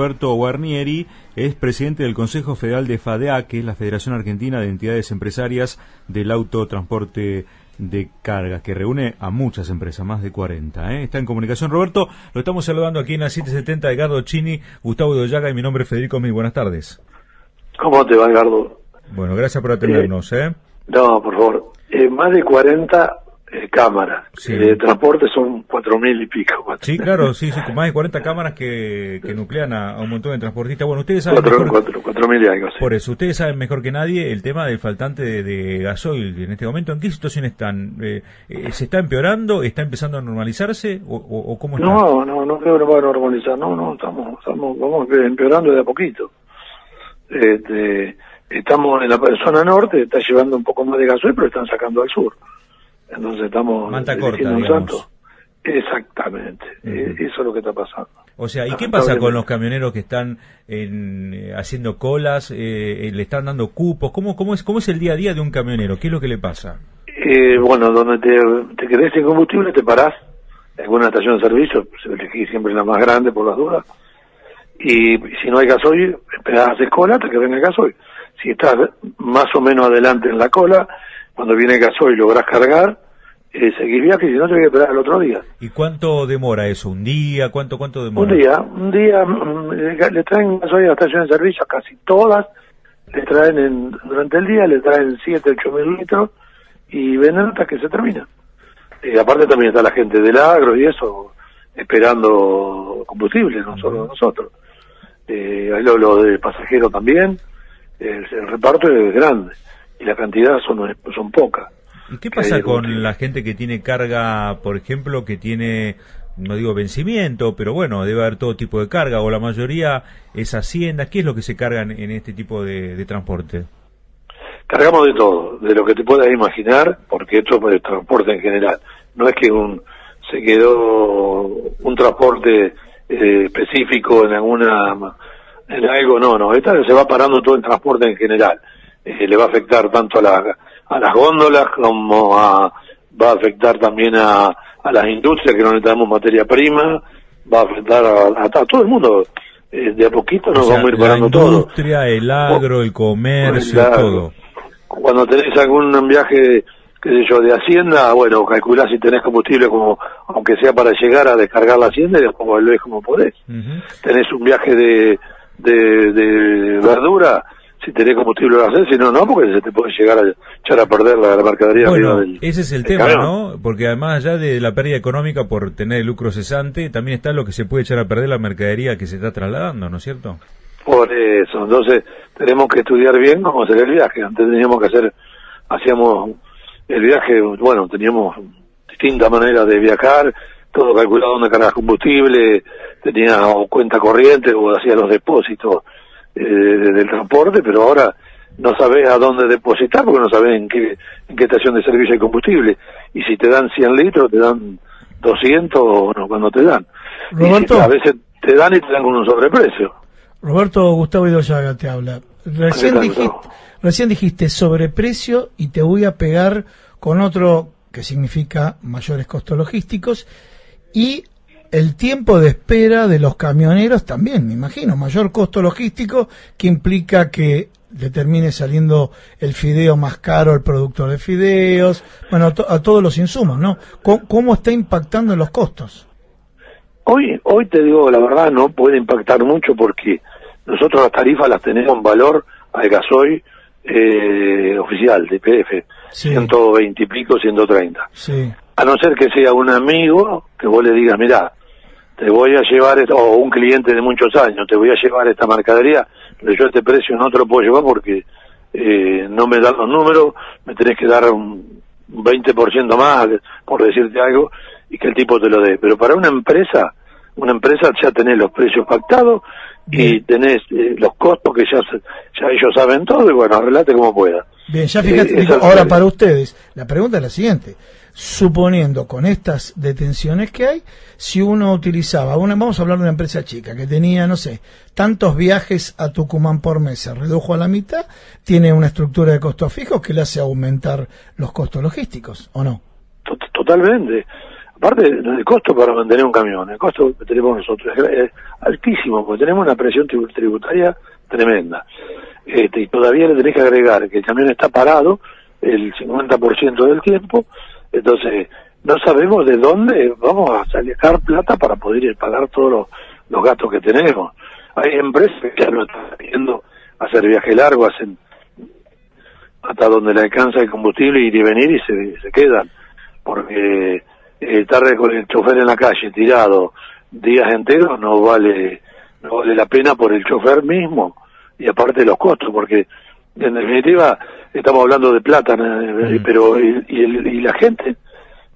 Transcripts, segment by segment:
Roberto Guarnieri es presidente del Consejo Federal de FADEA, que es la Federación Argentina de Entidades Empresarias del Autotransporte de Cargas, que reúne a muchas empresas, más de 40. ¿eh? Está en comunicación. Roberto, lo estamos saludando aquí en la 770 Edgardo Chini, Gustavo Doyaga y mi nombre es Federico Muy Buenas tardes. ¿Cómo te va, Edgardo? Bueno, gracias por atendernos. ¿eh? No, por favor. Eh, más de 40 eh, cámaras. De transporte son cuatro mil y pico. Sí, claro, sí, sí, con más de 40 cámaras que, que nuclean a, un montón de transportistas. Bueno, ustedes saben cuatro, mejor, cuatro, mil y algo, Por eso, ustedes saben mejor que nadie el tema del faltante de, gasoil en este momento. ¿En qué situación están? Eh, eh, ¿Se está empeorando? ¿Está empezando a normalizarse? ¿O, o, cómo está? No, no, no creo que va a normalizar. No, no, estamos, estamos vamos empeorando de a poquito. Este, estamos en la zona norte, está llevando un poco más de gasoil, pero están sacando al sur. Entonces estamos... Manta corta, digamos. Exactamente, eh, eso es lo que está pasando. O sea, ¿y qué pasa con los camioneros que están en, eh, haciendo colas, eh, le están dando cupos? ¿Cómo, cómo, es, ¿Cómo es el día a día de un camionero? ¿Qué es lo que le pasa? bueno, donde te, te quedes sin combustible te parás en alguna estación de servicio, elegí siempre la más grande por las dudas, y si no hay gasoil, esperás, hacer cola hasta que venga el gasoil. Si estás más o menos adelante en la cola, cuando viene el gasoil lográs cargar, eh, seguir viaje y si no te voy a esperar el otro día. ¿Y cuánto demora eso? ¿Un día? ¿Cuánto cuánto demora? Un día, un día mm, le traen gasoil a la estación de servicio, casi todas, le traen en, durante el día, le traen 7, 8 mil litros y venden hasta que se termina. Y aparte también está la gente del agro y eso, esperando combustible, no solo nosotros. Eh, lo de pasajeros también, el reparto es grande y la cantidad son, son pocas. ¿Y qué pasa con la gente que tiene carga, por ejemplo, que tiene, no digo vencimiento, pero bueno, debe haber todo tipo de carga, o la mayoría es hacienda? ¿Qué es lo que se cargan en este tipo de, transporte? Cargamos de todo, de lo que te puedas imaginar, porque esto es transporte en general. No es que un se quedó un transporte eh, específico en alguna en algo, no, no, esta se va parando todo el transporte en general. Eh, le va a afectar tanto a, la, a las góndolas como a, va a afectar también a, a las industrias que no necesitamos materia prima, va a afectar a, todo el mundo. Eh, de a poquito nos vamos a ir parando todo. La industria, el agro, el comercio, todo. Cuando tenés algún viaje, qué sé yo, de hacienda, bueno, calculás si tenés combustible como, aunque sea para llegar a descargar la hacienda y después volvés como podés. Tenés un viaje de, de, de verdura, si tenés combustible lo haces, si no, no, porque se te puede llegar a echar a perder la, mercadería. Bueno, ese es el tema, ¿no? Porque además allá de la pérdida económica por tener el lucro cesante, también está lo que se puede echar a perder la mercadería que se está trasladando, ¿no es cierto? Por eso, entonces tenemos que estudiar bien cómo hacer el viaje. Antes teníamos que hacer, hacíamos el viaje, bueno, teníamos distintas maneras de viajar, todo calculado donde cargas combustible, tenía cuenta corriente o hacía los depósitos eh, del transporte, pero ahora no sabes a dónde depositar porque no sabes en qué, en qué estación de servicio hay combustible. Y si te dan 100 litros, te dan 200 o no, cuando te dan. Roberto, a veces te dan y te dan con un sobreprecio. Roberto Gustavo Idoyaga te habla. Recién dijiste, recién dijiste sobreprecio y te voy a pegar con otro que significa mayores costos logísticos y el tiempo de espera de los camioneros también, me imagino, mayor costo logístico que implica que le termine saliendo el fideo más caro el productor de fideos, bueno, a, todos los insumos, ¿no? ¿Cómo, está impactando en los costos? Hoy, hoy te digo la verdad, no puede impactar mucho porque nosotros las tarifas las tenemos en valor al gasoil eh, oficial de PF, 120 y pico, 130. Sí. A no ser que sea un amigo que vos le digas, mira, te voy a llevar, o un cliente de muchos años, te voy a llevar esta mercadería, pero yo este precio no te lo puedo llevar porque eh, no me dan los números, me tenés que dar un 20% más, por decirte algo, y que el tipo te lo dé. Pero para una empresa, una empresa ya tenés los precios pactados y tenés eh, los costos que ya, ya ellos saben todo y bueno, arreglate como pueda. Bien, ya fíjate, eh, ahora para ustedes, la pregunta es la siguiente suponiendo con estas detenciones que hay, si uno utilizaba, una, vamos a hablar de una empresa chica que tenía, no sé, tantos viajes a Tucumán por mes, se redujo a la mitad, tiene una estructura de costos fijos que le hace aumentar los costos logísticos, ¿o no? Totalmente. Aparte del costo para mantener un camión, el costo que tenemos nosotros es, altísimo, porque tenemos una presión tributaria tremenda. Este, y todavía le tenés que agregar que el camión está parado el 50% del tiempo, entonces no sabemos de dónde vamos a sacar plata para poder ir pagar todos los, gastos que tenemos. Hay empresas que ya lo están haciendo hacer viaje largo, hacen hasta donde le alcanza el combustible ir y venir y se, se quedan, porque estar con el chofer en la calle tirado días enteros no vale no vale la pena por el chofer mismo y aparte los costos porque en definitiva estamos hablando de plata mm. pero y, y, la gente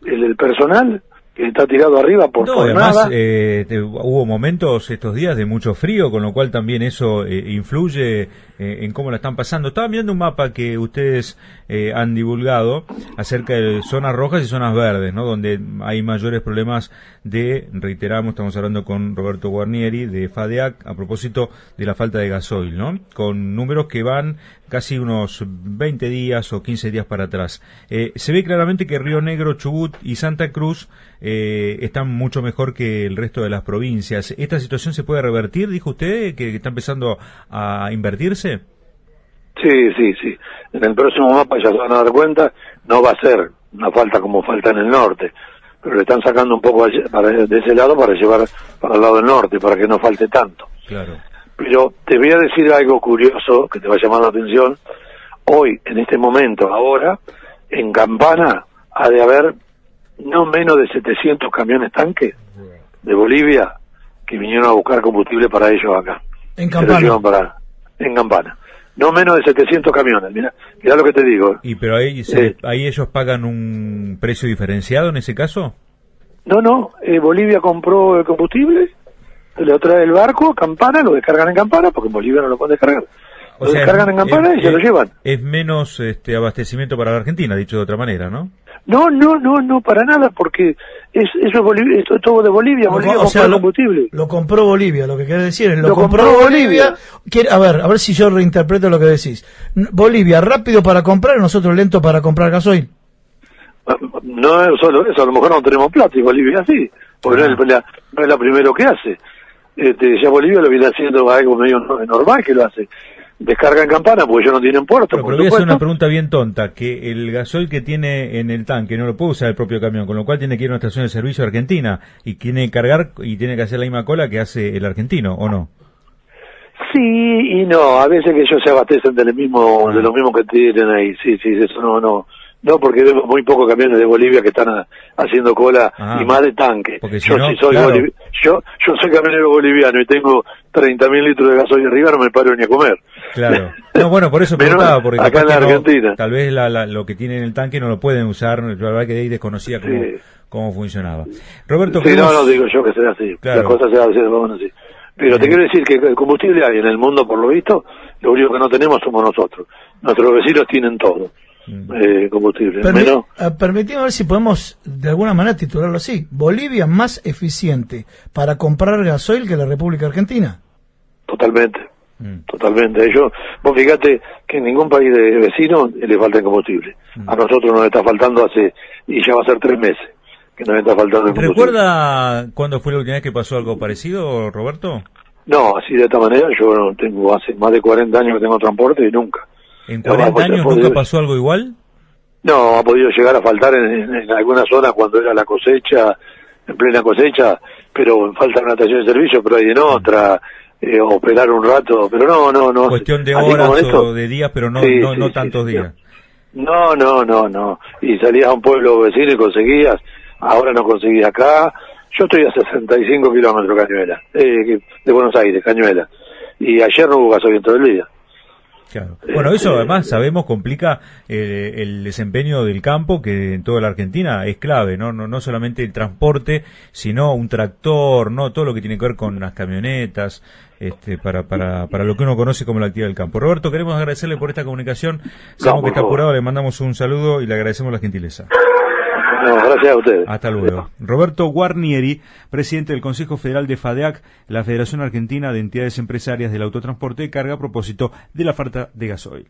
el personal que está tirado arriba por, no, además, eh, hubo momentos estos días de mucho frío, con lo cual también eso eh, influye eh, en cómo la están pasando. Estaba viendo un mapa que ustedes han divulgado acerca de zonas rojas y zonas verdes, ¿no? Donde hay mayores problemas de, reiteramos, estamos hablando con Roberto Guarnieri de FADEAC a propósito de la falta de gasoil, ¿no? Con números que van casi unos 20 días o 15 días para atrás. se ve claramente que Río Negro, Chubut y Santa Cruz eh, están mucho mejor que el resto de las provincias. ¿Esta situación se puede revertir, dijo usted, que está empezando a invertirse? Sí, sí, sí. En el próximo mapa ya se van a dar cuenta, no va a ser una falta como falta en el norte, pero le están sacando un poco de ese lado para llevar para el lado del norte, para que no falte tanto. Claro. Pero te voy a decir algo curioso que te va a llamar la atención. Hoy, en este momento, ahora, en Campana, ha de haber no menos de 700 camiones tanques de Bolivia que vinieron a buscar combustible para ellos acá. En Campana. Para, en Campana. No menos de 700 camiones, mira, mira lo que te digo. ¿Y pero ahí, eh, ahí ellos pagan un precio diferenciado en ese caso? No, no, eh, Bolivia compró el combustible, le trae el barco Campana, lo descargan en Campana, porque en Bolivia no lo pueden descargar. Lo descargan en Campana y se lo llevan. Es menos este abastecimiento para la Argentina, dicho de otra manera, ¿no? No, no, no, no, para nada, porque es, eso es, Bolivia, es todo de Bolivia. Bolivia o sea, lo, combustible. Lo compró Bolivia, lo que quiere decir es, lo, compró, Bolivia. a ver, a ver si yo reinterpreto lo que decís. Bolivia, rápido para comprar, nosotros lento para comprar gasoil. Ah, no es solo eso, a lo mejor no tenemos plata y Bolivia sí, porque no, es ah. la, no es la primero que hace. Este, ya Bolivia lo viene haciendo algo medio normal que lo hace descarga en campana porque ellos no tienen puerto. Pero, voy a hacer una pregunta bien tonta, que el gasoil que tiene en el tanque no lo puede usar el propio camión, con lo cual tiene que ir a una estación de servicio argentina y tiene que cargar y tiene que hacer la misma cola que hace el argentino, ¿o no? Sí y no, a veces que ellos se abastecen de lo mismo, de lo mismo que tienen ahí, sí, sí, eso no, no. No, porque vemos muy pocos camiones de Bolivia que están haciendo cola ah. y más de tanque. yo, soy yo, yo soy camionero boliviano y tengo 30.000 litros de gasoil arriba, no me paro ni a comer. Claro. No, bueno, por eso preguntaba, porque acá en Argentina. tal vez la, lo que tienen en el tanque no lo pueden usar, la verdad que de ahí desconocía cómo, cómo funcionaba. Roberto, sí, no, no digo yo que sea así, las cosas se hacen así. Pero te quiero decir que el combustible hay en el mundo, por lo visto, lo único que no tenemos somos nosotros. Nuestros vecinos tienen todo. Mm. Eh, combustible. Menos... Eh, ver si podemos de alguna manera titularlo así. Bolivia más eficiente para comprar gasoil que la República Argentina. Totalmente. Mm. Totalmente. Yo, vos fíjate que en ningún país de vecino le falta el combustible. Mm. A nosotros nos está faltando hace, y ya va a ser tres meses que nos está faltando el combustible. ¿Recuerda cuándo fue la última vez que pasó algo parecido, Roberto? No, así de esta manera, yo tengo hace más de 40 años que tengo transporte y nunca. ¿En 40 años nunca pasó algo igual? No, ha podido llegar a faltar en, en, algunas zonas cuando era la cosecha, en plena cosecha, pero falta una estación de servicio, pero hay en otra, eh, operar un rato, pero no, no, no. Cuestión de horas o de días, pero no, no, no tantos días. No, no, no, no. Y salías a un pueblo vecino y conseguías, ahora no conseguís acá. Yo estoy a 65 kilómetros Cañuela, eh, de Buenos Aires, Cañuela. Y ayer no hubo gasolina todo el día. Bueno, eso además sabemos complica eh, el desempeño del campo, que en toda la Argentina es clave, ¿no? No, no solamente el transporte, sino un tractor, no todo lo que tiene que ver con las camionetas, este, para, para, para lo que uno conoce como la actividad del campo. Roberto, queremos agradecerle por esta comunicación. Sabemos que está apurado, le mandamos un saludo y le agradecemos la gentileza gracias a ustedes. Hasta luego. Roberto Guarnieri, presidente del Consejo Federal de FADEAC, la Federación Argentina de Entidades Empresarias del Autotransporte, carga a propósito de la falta de gasoil.